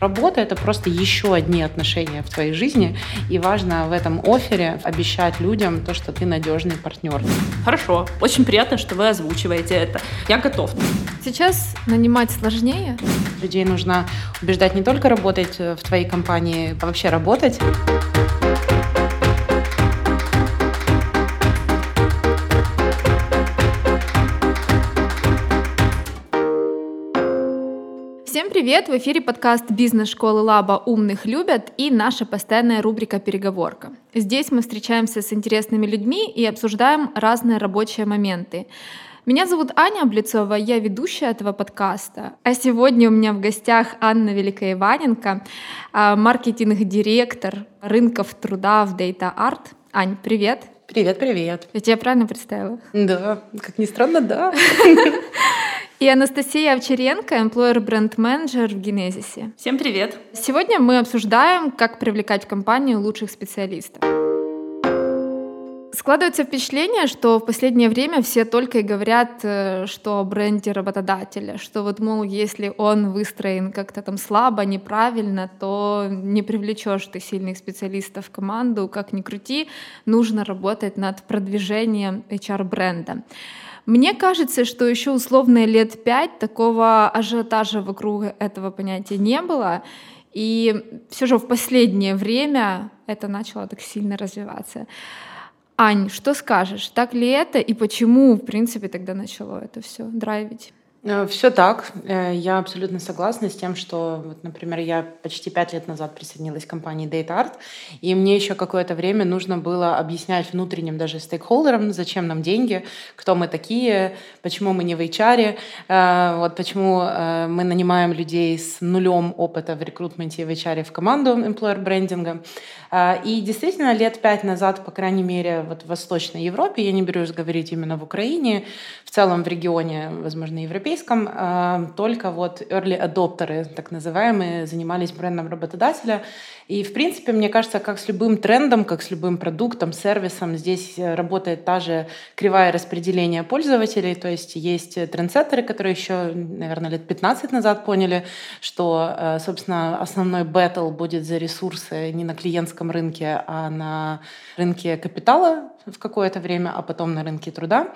Работа — это просто еще одни отношения в твоей жизни, и важно в этом офере обещать людям то, что ты надежный партнер. Хорошо, очень приятно, что вы озвучиваете это. Я готов. Сейчас нанимать сложнее? Людей нужно убеждать не только работать в твоей компании, а вообще работать. Всем привет! В эфире подкаст бизнес-школы Лаба «Умных любят» и наша постоянная рубрика «Переговорка». Здесь мы встречаемся с интересными людьми и обсуждаем разные рабочие моменты. Меня зовут Аня Облицова, я ведущая этого подкаста. А сегодня у меня в гостях Анна Великоиваненко, а, маркетинг-директор рынков труда в Data Art. Ань, привет! Привет, привет. Я тебя правильно представила? Да, как ни странно, да. И Анастасия Овчаренко, employer бренд менеджер в Генезисе. Всем привет! Сегодня мы обсуждаем, как привлекать в компанию лучших специалистов. Складывается впечатление, что в последнее время все только и говорят, э, что о бренде работодателя, что вот, мол, если он выстроен как-то там слабо, неправильно, то не привлечешь ты сильных специалистов в команду, как ни крути, нужно работать над продвижением HR-бренда. Мне кажется, что еще условно лет пять такого ажиотажа вокруг этого понятия не было. И все же в последнее время это начало так сильно развиваться. Ань, что скажешь, так ли это и почему, в принципе, тогда начало это все драйвить? Э, Все так. Э, я абсолютно согласна с тем, что, вот, например, я почти пять лет назад присоединилась к компании Data Art, и мне еще какое-то время нужно было объяснять внутренним даже стейкхолдерам, зачем нам деньги, кто мы такие, почему мы не в HR, э, вот почему мы нанимаем людей с нулем опыта в рекрутменте и в HR в команду employer брендинга. И действительно, лет пять назад, по крайней мере, вот в Восточной Европе, я не берусь говорить именно в Украине, в целом в регионе, возможно, европейском, европейском э, только вот early adopтеры, так называемые, занимались брендом работодателя. И, в принципе, мне кажется, как с любым трендом, как с любым продуктом, сервисом, здесь э, работает та же кривая распределения пользователей. То есть есть трендсеттеры, которые еще, наверное, лет 15 назад поняли, что, э, собственно, основной бэтл будет за ресурсы не на клиентском рынке, а на рынке капитала в какое-то время, а потом на рынке труда.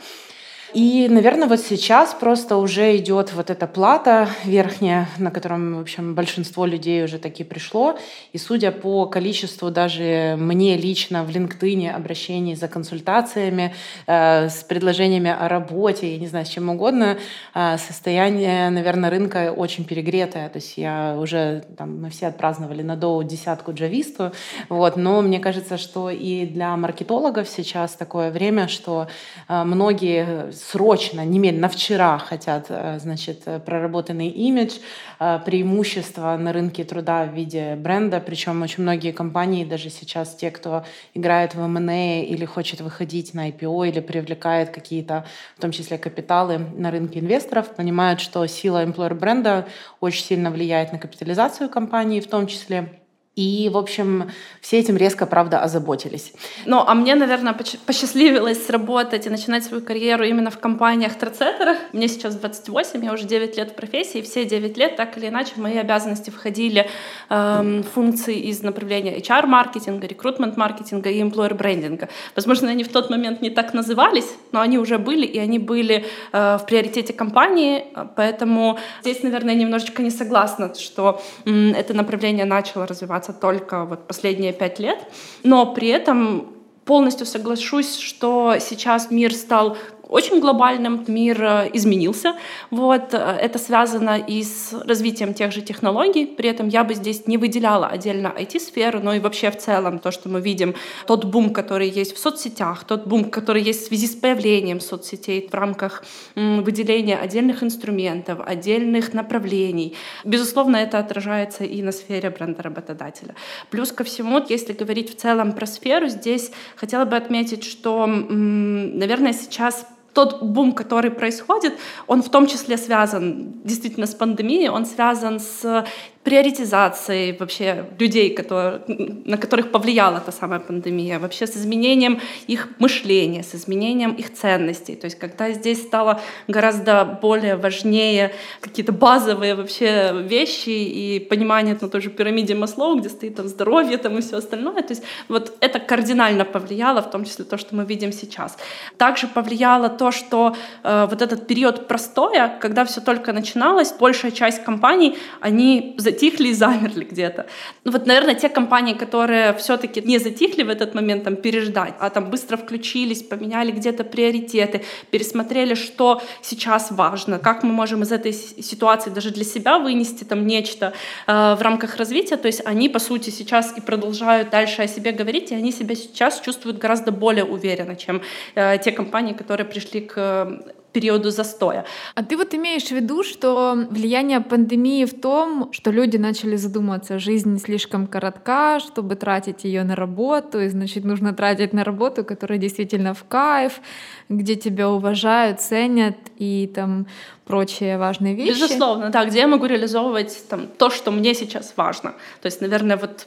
И, наверное, вот сейчас просто уже идет вот эта плата верхняя, на котором, в общем, большинство людей уже таки пришло. И судя по количеству даже мне лично в LinkedIn обращений за консультациями, э, с предложениями о работе, я не знаю, с чем угодно, э, состояние, наверное, рынка очень перегретое. То есть я уже, там, мы все отпраздновали на доу десятку джависту, вот, но мне кажется, что и для маркетологов сейчас такое время, что э, многие срочно, немедленно, вчера хотят, э, значит, э, проработанный имидж, э, преимущество на рынке труда в виде бренда, причем очень многие компании, даже сейчас те, кто играет в M&A или хочет выходить на IPO или привлекает какие-то, в том числе капиталы на рынке инвесторов, понимают, что сила employer бренда очень сильно влияет на капитализацию компании в том числе. И, в общем, все этим резко, правда, озаботились. Ну, а мне, наверное, посчастливилось сработать и начинать свою карьеру именно в компаниях трецеттерах. Мне сейчас 28, я уже 9 лет в профессии, и все 9 лет так или иначе в мои обязанности входили эм, функции из направления HR-маркетинга, рекрутмент-маркетинга и employer-брендинга. Возможно, они в тот момент не так назывались, но они уже были, и они были э, в приоритете компании, поэтому здесь, наверное, немножечко не согласна, что э, это направление начало развиваться заниматься только вот последние пять лет, но при этом полностью соглашусь, что сейчас мир стал очень глобальным, мир э, изменился. Вот. Э, это связано и с развитием тех же технологий. При этом я бы здесь не выделяла отдельно IT-сферу, но и вообще в целом то, что мы видим, тот бум, который есть в соцсетях, тот бум, который есть в связи с появлением соцсетей в рамках выделения отдельных инструментов, отдельных направлений. Безусловно, это отражается и на сфере бренда работодателя. Плюс ко всему, если говорить в целом про сферу, здесь хотела бы отметить, что, наверное, сейчас тот бум, который происходит, он в том числе связан действительно с пандемией, он связан с приоритизацией вообще людей, которые, на которых повлияла та самая пандемия, вообще с изменением их мышления, с изменением их ценностей. То есть когда здесь стало гораздо более важнее какие-то базовые вообще вещи и понимание на той же пирамиде Маслоу, где стоит там здоровье там и все остальное. То есть вот это кардинально повлияло, в том числе то, что мы видим сейчас. Также повлияло то, что э, вот этот период простоя, когда все только начиналось, большая часть компаний, они затихли и замерли где-то. Ну вот, наверное, те компании, которые все-таки не затихли в этот момент, там, переждать, а там быстро включились, поменяли где-то приоритеты, пересмотрели, что сейчас важно, как мы можем из этой ситуации даже для себя вынести там нечто э, в рамках развития, то есть они, по сути, сейчас и продолжают дальше о себе говорить, и они себя сейчас чувствуют гораздо более уверенно, чем э, те компании, которые пришли к периоду застоя. А ты вот имеешь в виду, что влияние пандемии в том, что люди начали задуматься, жизнь слишком коротка, чтобы тратить ее на работу, и значит нужно тратить на работу, которая действительно в кайф, где тебя уважают, ценят и там прочие важные вещи. Безусловно, да, где я могу реализовывать там то, что мне сейчас важно. То есть, наверное, вот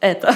это.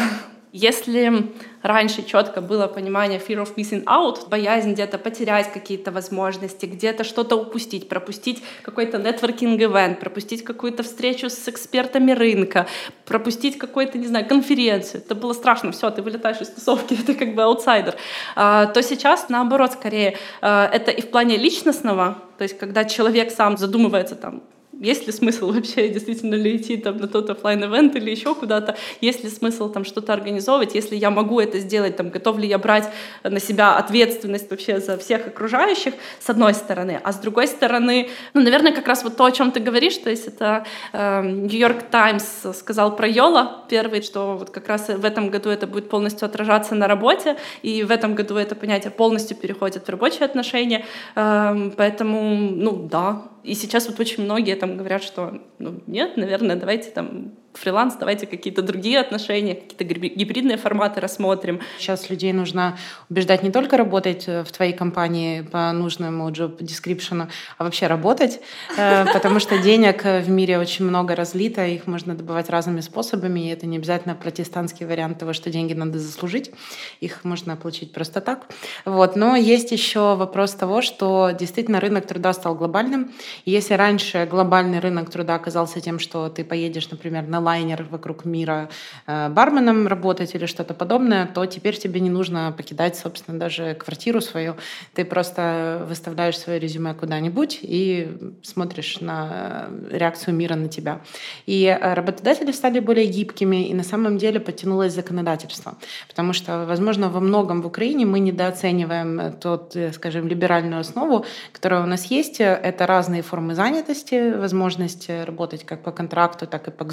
Если раньше четко было понимание fear of missing out, боязнь где-то потерять какие-то возможности, где-то что-то упустить, пропустить какой-то networking-event, пропустить какую-то встречу с экспертами рынка, пропустить какую-то, не знаю, конференцию. Это было страшно, все, ты вылетаешь из тусовки, ты как бы аутсайдер. А, то сейчас, наоборот, скорее, а, это и в плане личностного, то есть когда человек сам задумывается там, есть ли смысл вообще действительно ли идти там на тот офлайн ивент или еще куда-то, есть ли смысл там что-то организовывать, если я могу это сделать, там, готов ли я брать на себя ответственность вообще за всех окружающих, с одной стороны, а с другой стороны, ну, наверное, как раз вот то, о чем ты говоришь, то есть это Нью-Йорк э, Таймс сказал про Йола первый, что вот как раз в этом году это будет полностью отражаться на работе, и в этом году это понятие полностью переходит в рабочие отношения, э, поэтому, ну, да, и сейчас вот очень многие там говорят, что ну, нет, наверное, давайте там фриланс, давайте какие-то другие отношения, какие-то гибридные форматы рассмотрим. Сейчас людей нужно убеждать не только работать э, в твоей компании по нужному job description, а вообще работать, э, потому что денег в мире очень много разлито, их можно добывать разными способами, и это не обязательно протестантский вариант того, что деньги надо заслужить, их можно получить просто так. Вот. Но есть еще вопрос того, что действительно рынок труда стал глобальным. И если раньше глобальный рынок труда оказался тем, что ты поедешь, например, на лайнер вокруг мира э, барменом работать или что-то подобное, то теперь тебе не нужно покидать, собственно, даже квартиру свою. Ты просто выставляешь свое резюме куда-нибудь и смотришь на реакцию мира на тебя. И э, работодатели стали более гибкими, и на самом деле подтянулось законодательство. Потому что, возможно, во многом в Украине мы недооцениваем тот, э, скажем, либеральную основу, которая у нас есть. Это разные формы занятости, возможность работать как по контракту, так и по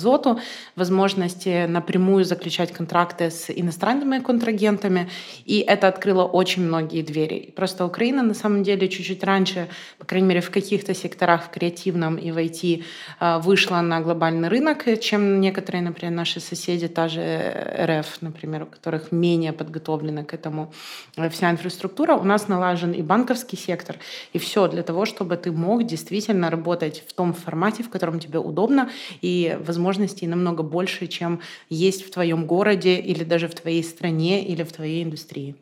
Возможности напрямую заключать контракты с иностранными контрагентами, и это открыло очень многие двери. Просто Украина на самом деле чуть-чуть раньше, по крайней мере в каких-то секторах в креативном и в IT э, вышла на глобальный рынок, чем некоторые, например, наши соседи, та же РФ, например, у которых менее подготовлена к этому э, вся инфраструктура. У нас налажен и банковский сектор, и все для того, чтобы ты мог действительно работать в том формате, в котором тебе удобно, и возможности намного больше, чем есть в твоем городе или даже в твоей стране или в твоей индустрии.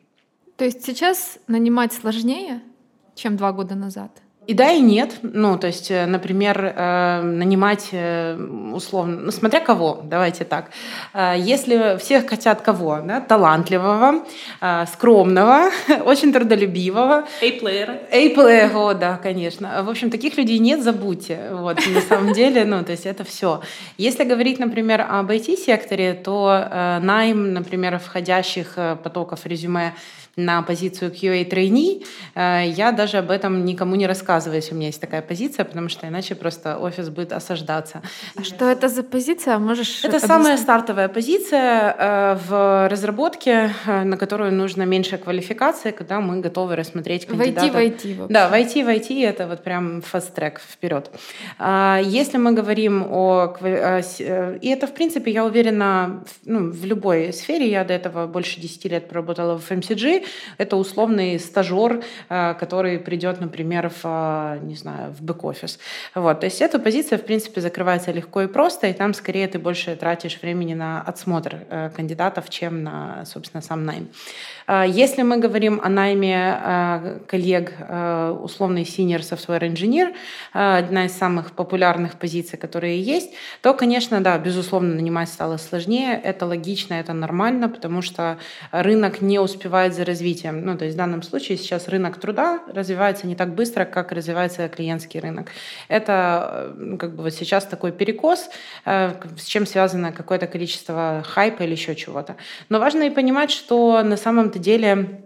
То есть сейчас нанимать сложнее, чем два года назад? И да, и нет. Ну, то есть, э, например, э, нанимать э, условно, ну, смотря кого, давайте так. Если всех хотят кого? Да? Талантливого, скромного, очень трудолюбивого. A-плеера. A-плеера, да, конечно. В общем, таких людей нет, забудьте. Вот, на самом деле, ну, то есть это все. Если говорить, например, об IT-секторе, то найм, например, входящих потоков резюме на позицию QA трейни, э, я даже об этом никому не рассказываю, если у меня есть такая позиция, потому что иначе просто офис будет осаждаться. А что это за позиция? Можешь Это объяснить? самая стартовая позиция э, в разработке, э, на которую нужно меньше квалификации, когда мы готовы рассмотреть кандидата. В IT, в IT. Да, в IT, в IT это вот прям fast-track вперед. А, если мы говорим о... И это, в принципе, я уверена, ну, в любой сфере, я до этого больше 10 лет проработала в FMCG, это условный стажер, э, который придет, например, в, э, не знаю, в бэк-офис. Вот, то есть эта позиция, в принципе, закрывается легко и просто, и там скорее ты больше тратишь времени на отсмотр э, кандидатов, чем на, собственно, сам найм. Если мы говорим о найме коллег, условный senior software engineer, одна из самых популярных позиций, которые есть, то, конечно, да, безусловно, нанимать стало сложнее. Это логично, это нормально, потому что рынок не успевает за развитием. Ну, то есть в данном случае сейчас рынок труда развивается не так быстро, как развивается клиентский рынок. Это ну, как бы сейчас такой перекос, э, с чем связано какое-то количество хайпа или еще чего-то. Но важно и понимать, что на самом-то деле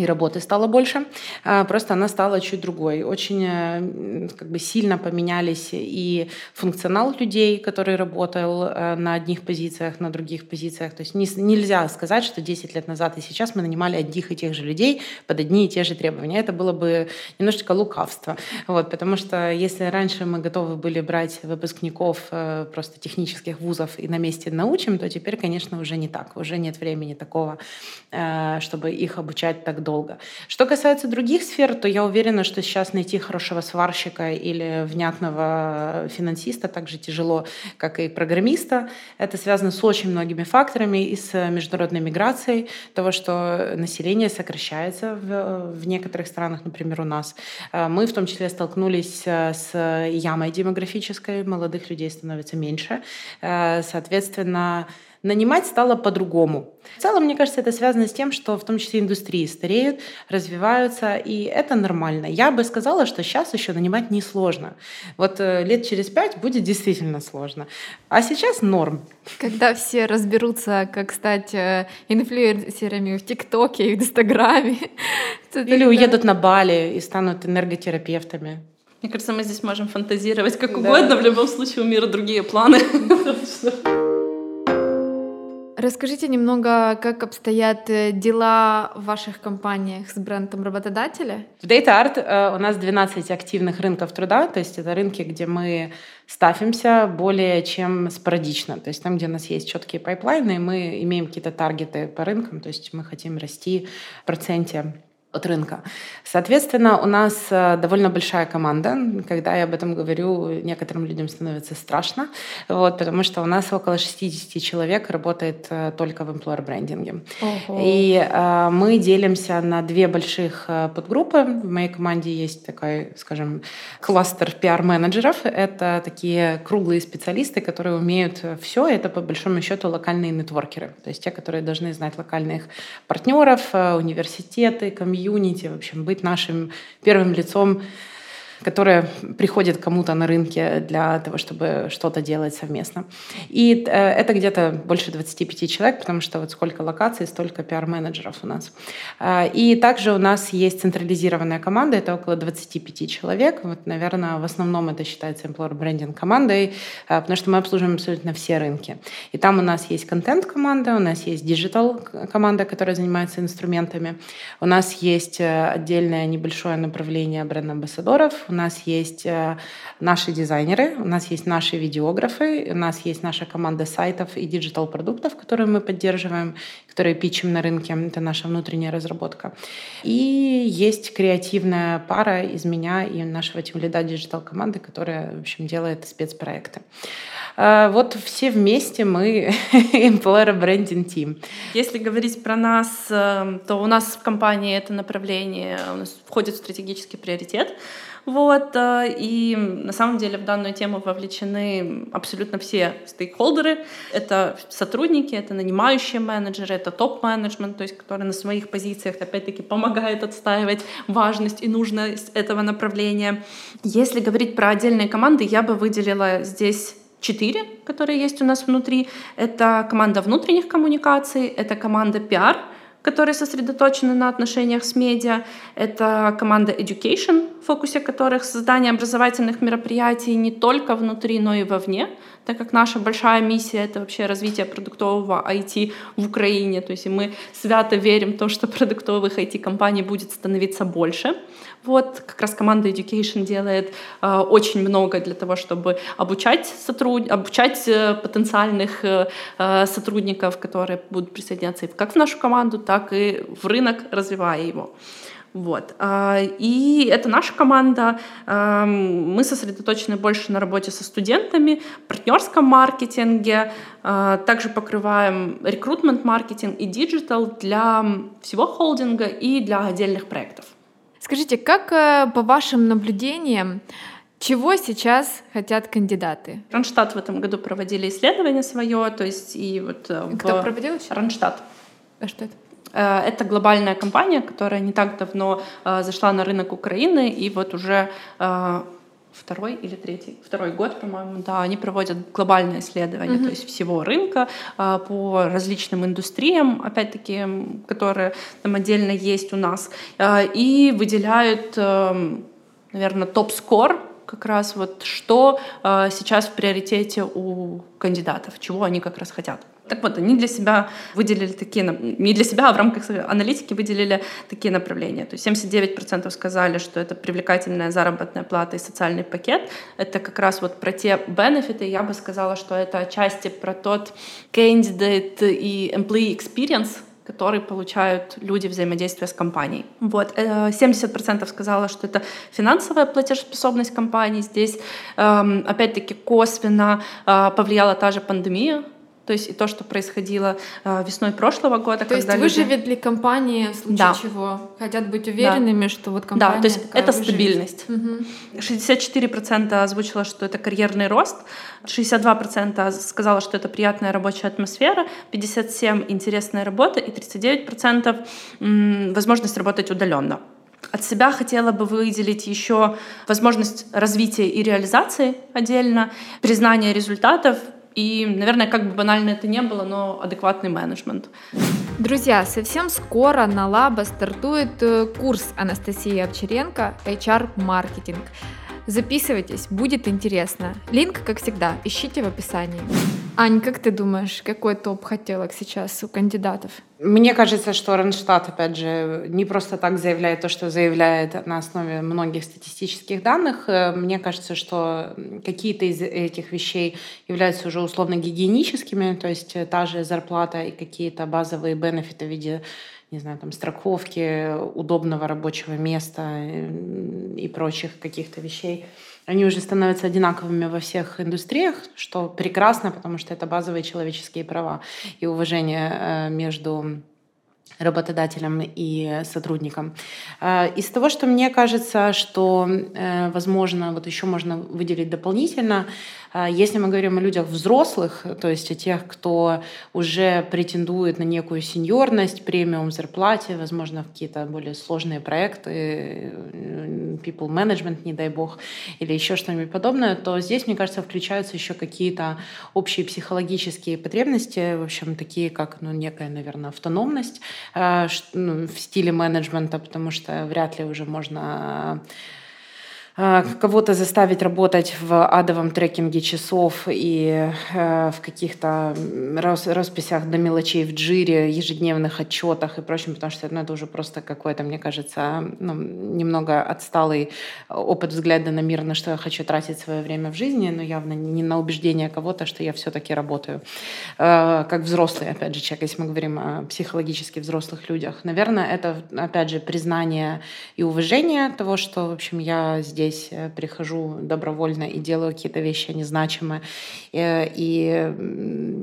и работы стало больше, а, просто она стала чуть другой. Очень э, как бы сильно поменялись и функционал людей, который работал э, на одних позициях, на других позициях. То есть не, нельзя сказать, что 10 лет назад и сейчас мы нанимали одних и тех же людей под одни и те же требования. Это было бы немножечко лукавство. Вот, потому что если раньше мы готовы были брать выпускников э, просто технических вузов и на месте научим, то теперь, конечно, уже не так. Уже нет времени такого, чтобы их обучать так долго. Что касается других сфер, то я уверена, что сейчас найти хорошего сварщика или внятного финансиста так же тяжело, как и программиста. Это связано с очень многими факторами и с международной миграцией, того, что население сокращается в, в некоторых странах, например, у нас. Э, мы в том числе столкнулись э, с ямой демографической, молодых людей становится меньше. Э, соответственно, нанимать стало по-другому. В целом, мне кажется, это связано с тем, что в том числе индустрии стареют, развиваются, и это нормально. Я бы сказала, что сейчас еще нанимать несложно. Вот э, лет через пять будет действительно сложно. А сейчас норм. Когда все разберутся, как стать э, инфлюенсерами в ТикТоке и в Инстаграме. Или уедут на Бали и станут энерготерапевтами. Мне кажется, мы здесь можем фантазировать как да. угодно. В любом случае у мира другие планы. Расскажите немного, как обстоят э, дела в ваших компаниях с брендом работодателя? В DataArt э, у нас 12 активных рынков труда, то есть это рынки, где мы ставимся более чем спорадично. То есть там, где у нас есть четкие пайплайны, мы имеем какие-то таргеты по рынкам, то есть мы хотим расти в проценте от рынка. Соответственно, у нас э, довольно большая команда. Когда я об этом говорю, некоторым людям становится страшно, вот, потому что у нас около 60 человек работает э, только в employer branding'е. И э, мы делимся на две больших э, подгруппы. В моей команде есть такой, скажем, кластер пиар-менеджеров. Это такие круглые специалисты, которые умеют все. Это, по большому счету, локальные нетворкеры. То есть те, которые должны знать локальных партнеров, университеты, комьюнити, комьюнити, в общем, быть нашим первым лицом которая приходит кому-то на рынке для того, чтобы что-то делать совместно. И э, это где-то больше 25 человек, потому что вот сколько локаций, столько пиар-менеджеров у нас. Э, и также у нас есть централизированная команда, это около 25 человек. Вот, наверное, в основном это считается employer branding командой, э, потому что мы обслуживаем абсолютно все рынки. И там у нас есть контент-команда, у нас есть digital команда, которая занимается инструментами, у нас есть отдельное небольшое направление бренд-амбассадоров, у нас есть э, наши дизайнеры, у нас есть наши видеографы, у нас есть наша команда сайтов и digital-продуктов, которые мы поддерживаем, которые пичем на рынке. Это наша внутренняя разработка. И есть креативная пара из меня и нашего тимлида диджитал-команды, которая, в общем, делает спецпроекты. Э, вот все вместе мы Employer Branding Team. Если говорить про нас, э, то у нас в компании это направление у нас входит в стратегический приоритет. Вот, э, и на самом деле в данную тему вовлечены абсолютно все стейкхолдеры. Это сотрудники, это нанимающие менеджеры, это топ-менеджмент, то есть который на своих позициях опять-таки помогает отстаивать важность и нужность этого направления. Если говорить про отдельные команды, я бы выделила здесь четыре, которые есть у нас внутри. Это команда внутренних коммуникаций, это команда пиар, которые сосредоточены на отношениях с медиа. Это команда Education, в фокусе которых создание образовательных мероприятий не только внутри, но и вовне, так как наша большая миссия — это вообще развитие продуктового IT в Украине. То есть мы свято верим в то, что продуктовых IT-компаний будет становиться больше. Вот как раз команда Education делает э, очень много для того, чтобы обучать, сотруд... обучать э, потенциальных э, э сотрудников, которые будут присоединяться как в нашу команду, так и в рынок, развивая его. Вот. А, и это наша команда. Мы сосредоточены больше на работе со студентами, партнерском маркетинге. А, также покрываем рекрутмент-маркетинг и digital для всего холдинга и для отдельных проектов. Скажите, как э, по вашим наблюдениям, чего сейчас хотят кандидаты? Randstad в этом году проводили исследование свое, то есть и вот... Э, Кто в... проводил? Randstad. А что это? Э, это глобальная компания, которая не так давно э, зашла на рынок Украины, и вот уже э, второй или третий, второй год, по-моему, да, они проводят глобальное исследование, mm-hmm. то есть всего рынка по различным индустриям, опять-таки, которые там отдельно есть у нас, и выделяют, наверное, топ-скор как раз вот что сейчас в приоритете у кандидатов, чего они как раз хотят. Так вот, они для себя выделили такие, не для себя, а в рамках аналитики выделили такие направления. То есть 79% сказали, что это привлекательная заработная плата и социальный пакет. Это как раз вот про те бенефиты. Я бы сказала, что это отчасти про тот candidate и employee experience, который получают люди взаимодействия с компанией. Вот. 70% э, сказала, что это финансовая платежеспособность компании. Здесь, эм, опять-таки, косвенно э, повлияла та же пандемия, то есть и то, что происходило э, весной прошлого года. То есть выживет люди... ли компания в случае да. чего? Хотят быть уверенными, да. что вот компания Да, то есть это выживет. стабильность. Угу. 64% озвучила, что это карьерный рост, 62% сказала, что это приятная рабочая атмосфера, 57% интересная работа и 39% возможность работать удаленно. От себя хотела бы выделить еще возможность развития и реализации отдельно, признание результатов, и, наверное, как бы банально это не было, но адекватный менеджмент. Друзья, совсем скоро на Лаба стартует э, курс Анастасии Овчаренко HR-маркетинг. Записывайтесь, будет интересно. Линк, как всегда, ищите в описании. Ань, как ты думаешь, какой топ хотелок сейчас у кандидатов? Мне кажется, что Ронштадт, опять же, не просто так заявляет то, что заявляет на основе многих статистических данных. Э, мне кажется, что какие-то из этих вещей являются уже условно гигиеническими, то есть э, та же зарплата и какие-то базовые бенефиты в виде не знаю, там, страховки, удобного рабочего места э, и прочих каких-то вещей, они уже становятся одинаковыми во всех индустриях, что прекрасно, потому что это базовые человеческие права и уважение э, между работодателем и сотрудником. Э, из того, что мне кажется, что, возможно, вот еще можно выделить дополнительно, если мы говорим о людях взрослых, то есть о тех, кто уже претендует на некую сеньорность, премиум зарплате, возможно, в какие-то более сложные проекты, people management, не дай бог, или еще что-нибудь подобное, то здесь, мне кажется, включаются еще какие-то общие психологические потребности, в общем, такие как ну, некая, наверное, автономность э, в стиле менеджмента, потому что вряд ли уже можно а, кого-то заставить работать в адовом трекинге часов и э, в каких-то расписях до мелочей в джире, ежедневных отчетах и прочем, потому что ну, это уже просто какой-то, мне кажется, ну, немного отсталый опыт взгляда на мир, на что я хочу тратить свое время в жизни, но явно не на убеждение кого-то, что я все-таки работаю. Э, как взрослый, опять же, человек, если мы говорим о психологически взрослых людях. Наверное, это, опять же, признание и уважение того, что, в общем, я здесь здесь э, прихожу добровольно и делаю какие-то вещи незначимые. Э, и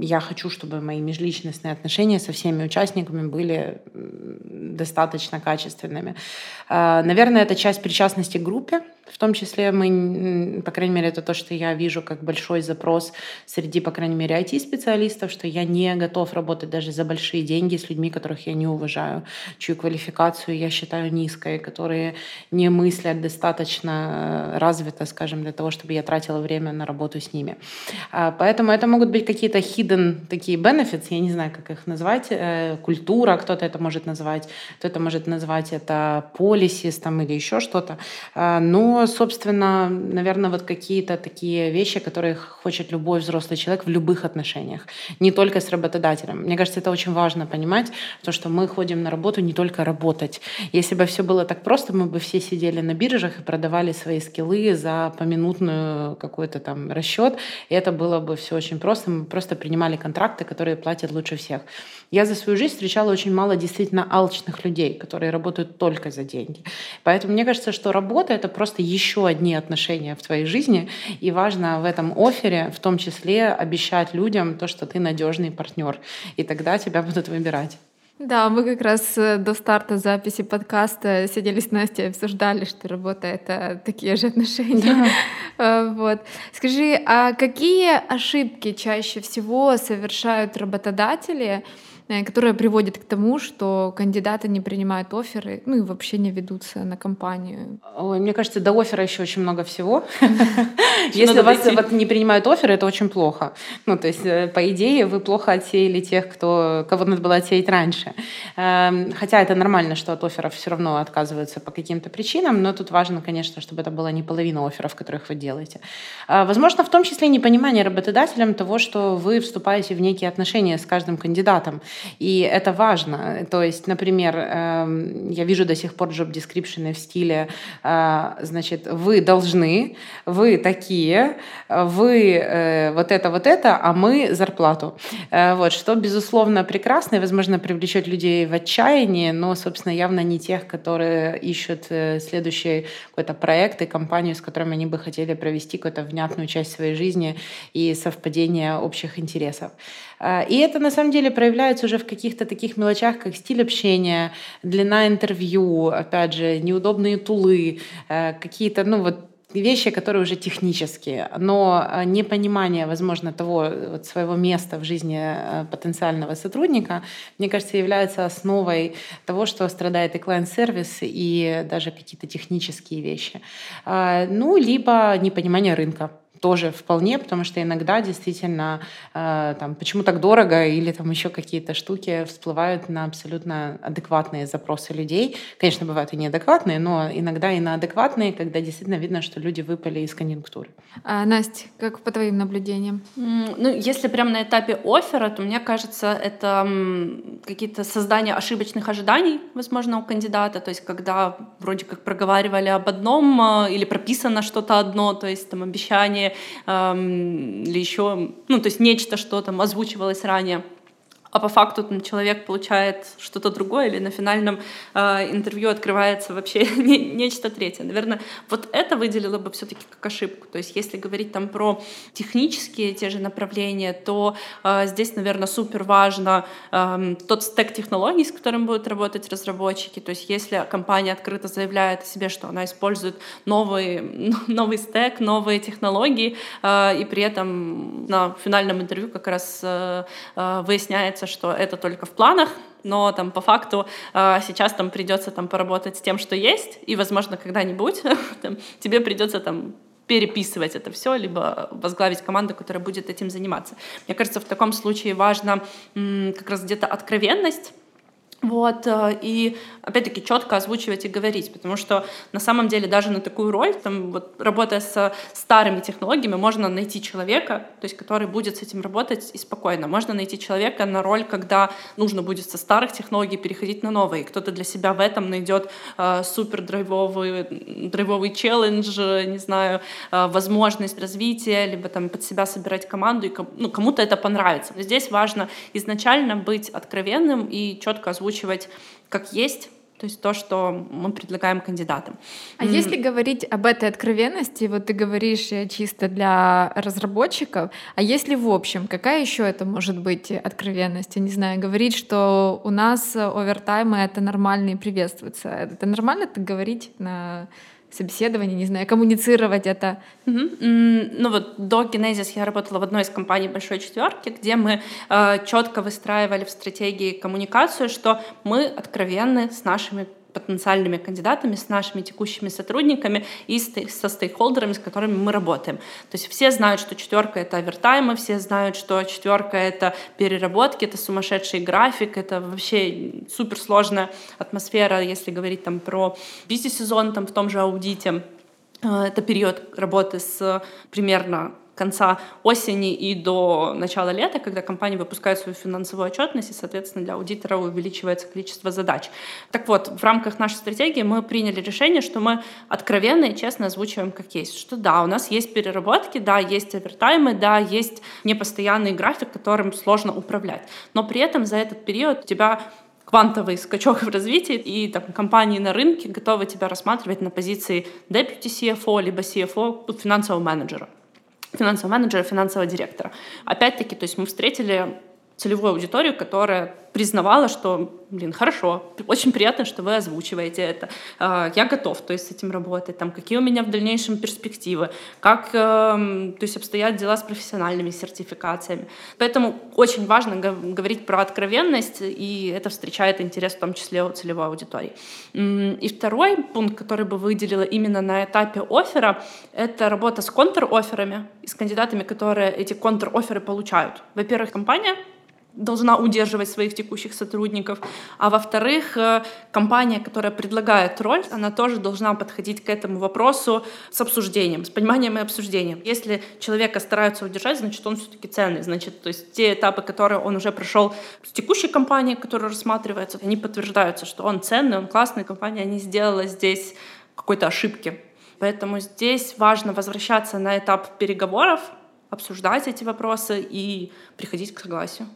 я хочу, чтобы мои межличностные отношения со всеми участниками были достаточно качественными. Э, наверное, это часть причастности к группе, в том числе мы, по крайней мере, это то, что я вижу как большой запрос среди, по крайней мере, IT-специалистов, что я не готов работать даже за большие деньги с людьми, которых я не уважаю, чью квалификацию я считаю низкой, которые не мыслят достаточно э, развито, скажем, для того, чтобы я тратила время на работу с ними. А, поэтому это могут быть какие-то hidden такие benefits, я не знаю, как их назвать, э, культура, кто-то это может назвать, кто-то может назвать это policies там, или еще что-то. А, но но, собственно, наверное, вот какие-то такие вещи, которые хочет любой взрослый человек в любых отношениях, не только с работодателем. Мне кажется, это очень важно понимать, то, что мы ходим на работу не только работать. Если бы все было так просто, мы бы все сидели на биржах и продавали свои скиллы за поминутную какой-то там расчет, и это было бы все очень просто. Мы просто принимали контракты, которые платят лучше всех. Я за свою жизнь встречала очень мало действительно алчных людей, которые работают только за деньги. Поэтому мне кажется, что работа — это просто еще одни отношения в твоей жизни, и важно в этом офере в том числе обещать людям то, что ты надежный партнер, и тогда тебя будут выбирать. Да, мы как раз э, до старта записи подкаста сидели с Настей и обсуждали, что работа — это такие же отношения. Да. Вот. Скажи, а какие ошибки чаще всего совершают работодатели, которая приводит к тому, что кандидаты не принимают оферы, ну и вообще не ведутся на компанию. Ой, мне кажется, до оффера еще очень много всего. Если вас вот не принимают оферы, это очень плохо. Ну, то есть, э, по идее, вы плохо отсеяли тех, кто, кого надо было отсеять раньше. Эм, хотя это нормально, что от офферов все равно отказываются по каким-то причинам, но тут важно, конечно, чтобы это была не половина офферов, которых вы делаете. Э, возможно, в том числе непонимание работодателям того, что вы вступаете в некие отношения с каждым кандидатом. И это важно. То есть, например, эм, я вижу до сих пор job description в стиле, э, значит, вы должны, вы такие, вы э, вот это, вот это, а мы зарплату. Э, вот, что, безусловно, прекрасно и, возможно, привлечет людей в отчаяние, но, собственно, явно не тех, которые ищут следующий какой-то проект и компанию, с которыми они бы хотели провести какую-то внятную часть своей жизни и совпадение общих интересов. И это, на самом деле, проявляется уже в каких-то таких мелочах, как стиль общения, длина интервью, опять же, неудобные тулы, э, какие-то, ну вот вещи, которые уже технические, но э, непонимание, возможно, того вот своего места в жизни потенциального сотрудника, мне кажется, является основой того, что страдает и клиент-сервис, и даже какие-то технические вещи. Ну, либо непонимание рынка тоже вполне, потому что иногда действительно э, там, почему так дорого или там еще какие-то штуки всплывают на абсолютно адекватные запросы людей. Конечно, бывают и неадекватные, но иногда и на адекватные, когда действительно видно, что люди выпали из конъюнктуры. А, Настя, как по твоим наблюдениям? Ну, если прямо на этапе оффера, то мне кажется, это какие-то создания ошибочных ожиданий, возможно, у кандидата, то есть когда вроде как проговаривали об одном а, или прописано что-то одно, то есть там обещание или еще, ну, то есть нечто, что там озвучивалось ранее а по факту там, человек получает что-то другое, или на финальном э, интервью открывается вообще не, нечто третье. Наверное, вот это выделила бы все-таки как ошибку. То есть если говорить там про технические те же направления, то э, здесь, наверное, супер важно э, тот стек технологий, с которым будут работать разработчики. То есть если компания открыто заявляет о себе, что она использует новый, новый стек, новые технологии, э, и при этом на финальном интервью как раз э, э, выясняется, кажется, что это только в планах, но там по факту э, сейчас там придется там поработать с тем, что есть, и, возможно, когда-нибудь тебе придется там переписывать это все, либо возглавить команду, которая будет этим заниматься. Мне кажется, в таком случае важно как раз где-то откровенность, вот, э, и опять-таки четко озвучивать и говорить, потому что на самом деле даже на такую роль, там, вот, работая с старыми технологиями, можно найти человека, то есть, который будет с этим работать и спокойно. Можно найти человека на роль, когда нужно будет со старых технологий переходить на новые. Кто-то для себя в этом найдет э, супер драйвовый, драйвовый челлендж, не знаю, э, возможность развития, либо там под себя собирать команду, и ну, кому-то это понравится. Но здесь важно изначально быть откровенным и четко озвучивать озвучивать как есть, то есть то, что мы предлагаем кандидатам. А mm. если говорить об этой откровенности, вот ты говоришь э, чисто для разработчиков, а если в общем, какая еще это может быть откровенность? Я не знаю, говорить, что у нас овертаймы это нормально и приветствуется. Это нормально так говорить на собеседование, не знаю, коммуницировать это. Угу. Ну вот до Genesis я работала в одной из компаний большой четверки, где мы э, четко выстраивали в стратегии коммуникацию, что мы откровенны с нашими потенциальными кандидатами, с нашими текущими сотрудниками и со стейкхолдерами, с которыми мы работаем. То есть все знают, что четверка — это овертаймы, все знают, что четверка — это переработки, это сумасшедший график, это вообще суперсложная атмосфера, если говорить там про бизнес-сезон там в том же аудите. Это период работы с примерно конца осени и до начала лета, когда компания выпускает свою финансовую отчетность, и, соответственно, для аудитора увеличивается количество задач. Так вот, в рамках нашей стратегии мы приняли решение, что мы откровенно и честно озвучиваем как есть, что да, у нас есть переработки, да, есть овертаймы, да, есть непостоянный график, которым сложно управлять. Но при этом за этот период у тебя квантовый скачок в развитии, и там, компании на рынке готовы тебя рассматривать на позиции deputy CFO, либо CFO финансового менеджера финансового менеджера, финансового директора. Опять-таки, то есть мы встретили целевую аудиторию, которая признавала, что, блин, хорошо, очень приятно, что вы озвучиваете это, а, я готов, то есть с этим работать, там, какие у меня в дальнейшем перспективы, как, эм, то есть обстоят дела с профессиональными сертификациями. Поэтому очень важно говорить про откровенность, и это встречает интерес в том числе у целевой аудитории. И второй пункт, который бы выделила именно на этапе оффера, это работа с контр-офферами с кандидатами, которые эти контр-офферы получают. Во-первых, компания должна удерживать своих текущих сотрудников, а во-вторых, э, компания, которая предлагает роль, она тоже должна подходить к этому вопросу с обсуждением, с пониманием и обсуждением. Если человека стараются удержать, значит, он все-таки ценный, значит, то есть те этапы, которые он уже прошел с текущей компанией, которая рассматривается, они подтверждаются, что он ценный, он классный, компания не сделала здесь какой-то ошибки. Поэтому здесь важно возвращаться на этап переговоров, обсуждать эти вопросы и приходить к согласию.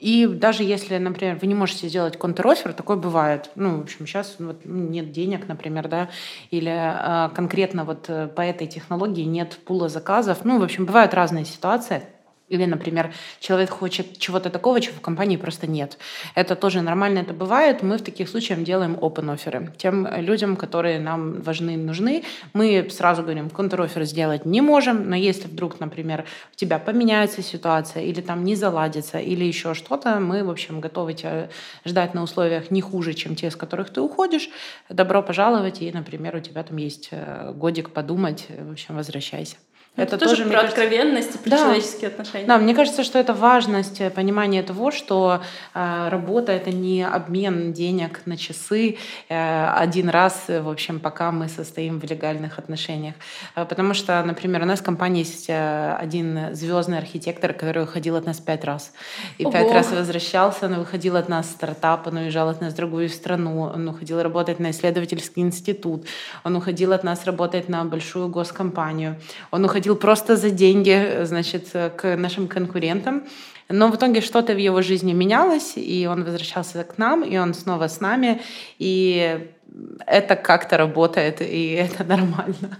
И даже если, например, вы не можете сделать контр-оффер, такое бывает. Ну, в общем, сейчас вот, нет денег, например, да, или э, конкретно вот э, по этой технологии нет пула заказов. Ну, в общем, бывают разные ситуации. Или, например, человек хочет чего-то такого, чего в компании просто нет. Это тоже нормально, это бывает. Мы в таких случаях делаем open оферы Тем людям, которые нам важны и нужны, мы сразу говорим, контр-офер сделать не можем, но если вдруг, например, у тебя поменяется ситуация, или там не заладится, или еще что-то, мы, в общем, готовы тебя ждать на условиях не хуже, чем те, с которых ты уходишь. Добро пожаловать, и, например, у тебя там есть э, годик подумать, в общем, возвращайся. Это, это тоже, про кажется... откровенность и про да. человеческие отношения. Да, мне кажется, что это важность, э, понимание того, что э, работа это не обмен денег на часы э, один раз, в общем, пока мы состоим в легальных отношениях. Э, потому что, например, у нас в компании есть э, один звездный архитектор, который уходил от нас пять раз. И Ого. пять раз возвращался, он выходил от нас стартап, он уезжал от нас в другую страну, он уходил работать на исследовательский институт, он уходил от нас работать на большую госкомпанию, он уходил ходил просто за деньги, значит, к нашим конкурентам. Но в итоге что-то в его жизни менялось, и он возвращался к нам, и он снова с нами, и это как-то работает, и это нормально.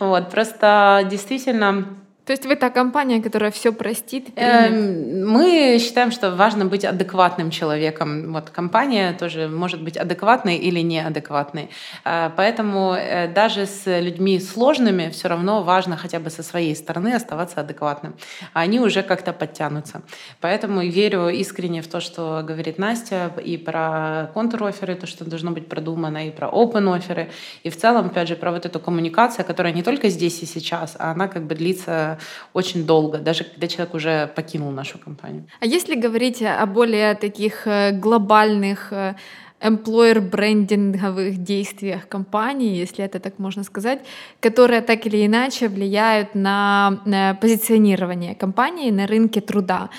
Вот, просто действительно то есть вы та компания, которая все простит? Эм, мы считаем, что важно быть адекватным человеком. Вот компания тоже может быть адекватной или неадекватной. Э, поэтому э, даже с людьми сложными все равно важно хотя бы со своей стороны оставаться адекватным. Они уже как-то подтянутся. Поэтому верю искренне в то, что говорит Настя, и про контр-оферы, то, что должно быть продумано, и про open-оферы, и в целом, опять же, про вот эту коммуникацию, которая не только здесь и сейчас, а она как бы длится очень долго, даже когда человек уже покинул нашу компанию. А если говорить о более таких э, глобальных э, employer-брендинговых действиях компании, если это так можно сказать, которые так или иначе влияют на, на позиционирование компании на рынке труда.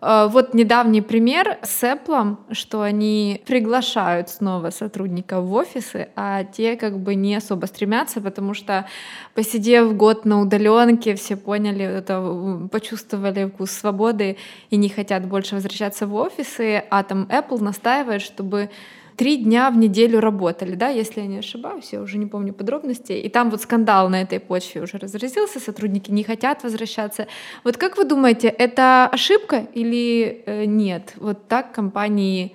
Э, вот недавний пример с Apple, что они приглашают снова сотрудников в офисы, а те как бы не особо стремятся, потому что посидев год на удаленке, все поняли, это, почувствовали вкус свободы и не хотят больше возвращаться в офисы, а там Apple настаивает, чтобы три дня в неделю работали, да, если я не ошибаюсь, я уже не помню подробностей. И там вот скандал на этой почве уже разразился, сотрудники не хотят возвращаться. Вот как вы думаете, это ошибка или э, нет? Вот так компании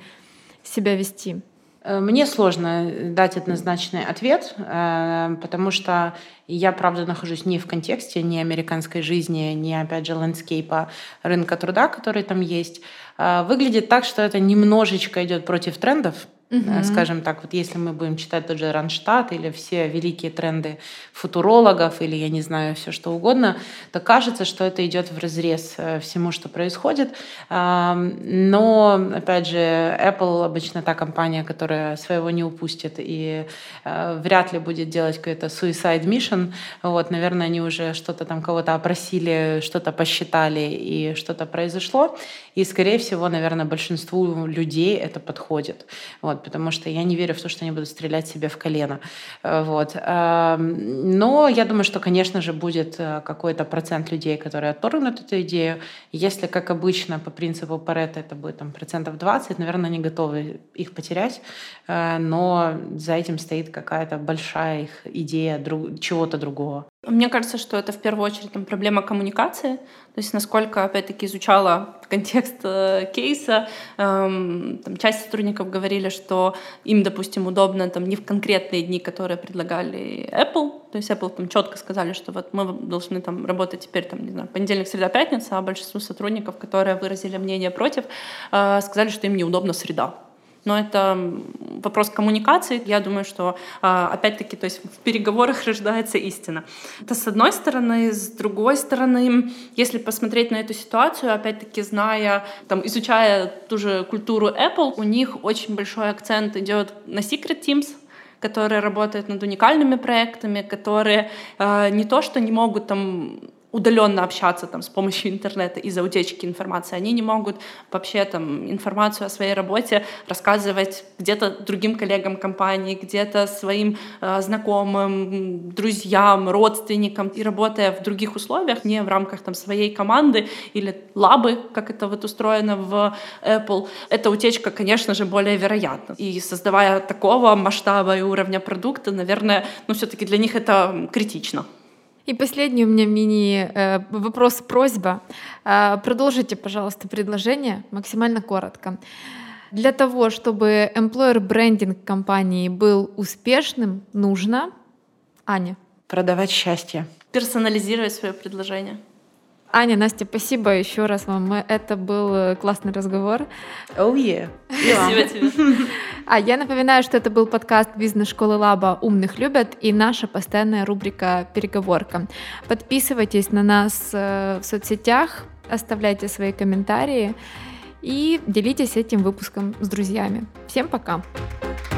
себя вести? Э, мне сложно дать однозначный ответ, э, потому что я, правда, нахожусь не в контексте ни американской жизни, ни, опять же, ландскейпа рынка труда, который там есть. Выглядит так, что это немножечко идет против трендов, Угу. Скажем так, вот если мы будем читать тот же Ранштадт или все великие тренды футурологов или, я не знаю, все что угодно, то кажется, что это идет в разрез э, всему, что происходит. Но, опять же, Apple обычно та компания, которая своего не упустит и э, вряд ли будет делать какой-то suicide mission. Вот, наверное, они уже что-то там кого-то опросили, что-то посчитали и что-то произошло. И, скорее всего, наверное, большинству людей это подходит. Вот, потому что я не верю в то, что они будут стрелять себе в колено. Э, вот. Эм, но я думаю, что, конечно же, будет э, какой-то процент людей, которые отторгнут эту идею. Если, как обычно, по принципу Паретта это будет там, процентов 20, наверное, они готовы их потерять, э, но за этим стоит какая-то большая их идея друг, чего-то другого. Мне кажется, что это в первую очередь там, проблема коммуникации. То есть насколько, опять-таки, изучала контекст э, кейса, эм, там, часть сотрудников говорили, что им, допустим, удобно там, не в конкретные дни, которые предлагали Apple. То есть Apple там четко сказали, что вот мы должны там работать теперь, там, не знаю, понедельник, среда, пятница, а большинству сотрудников, которые выразили мнение против, э, сказали, что им неудобно среда но это вопрос коммуникации. Я думаю, что а, опять-таки, то есть в переговорах рождается истина. Это с одной стороны, с другой стороны, если посмотреть на эту ситуацию, опять-таки зная, там, изучая ту же культуру Apple, у них очень большой акцент идет на Secret Teams, которые работают над уникальными проектами, которые э, не то что не могут там удаленно общаться там, с помощью интернета из-за утечки информации. Они не могут вообще там, информацию о своей работе рассказывать где-то другим коллегам компании, где-то своим э, знакомым, друзьям, родственникам. И работая в других условиях, не в рамках там, своей команды или лабы, как это вот устроено в Apple, эта утечка, конечно же, более вероятна. И создавая такого масштаба и уровня продукта, наверное, ну, все-таки для них это критично. И последний у меня мини э, вопрос, просьба. Э, продолжите, пожалуйста, предложение максимально коротко. Для того, чтобы employer брендинг компании был успешным, нужно, Аня. Продавать счастье. Персонализировать свое предложение. Аня, Настя, спасибо еще раз вам. Это был э, классный разговор. Oh yeah. Спасибо тебе. А я напоминаю, что это был подкаст бизнес-школы Лаба «Умных любят» и наша постоянная рубрика «Переговорка». Подписывайтесь на нас э, в соцсетях, оставляйте свои комментарии и делитесь этим выпуском с друзьями. Всем пока! Пока.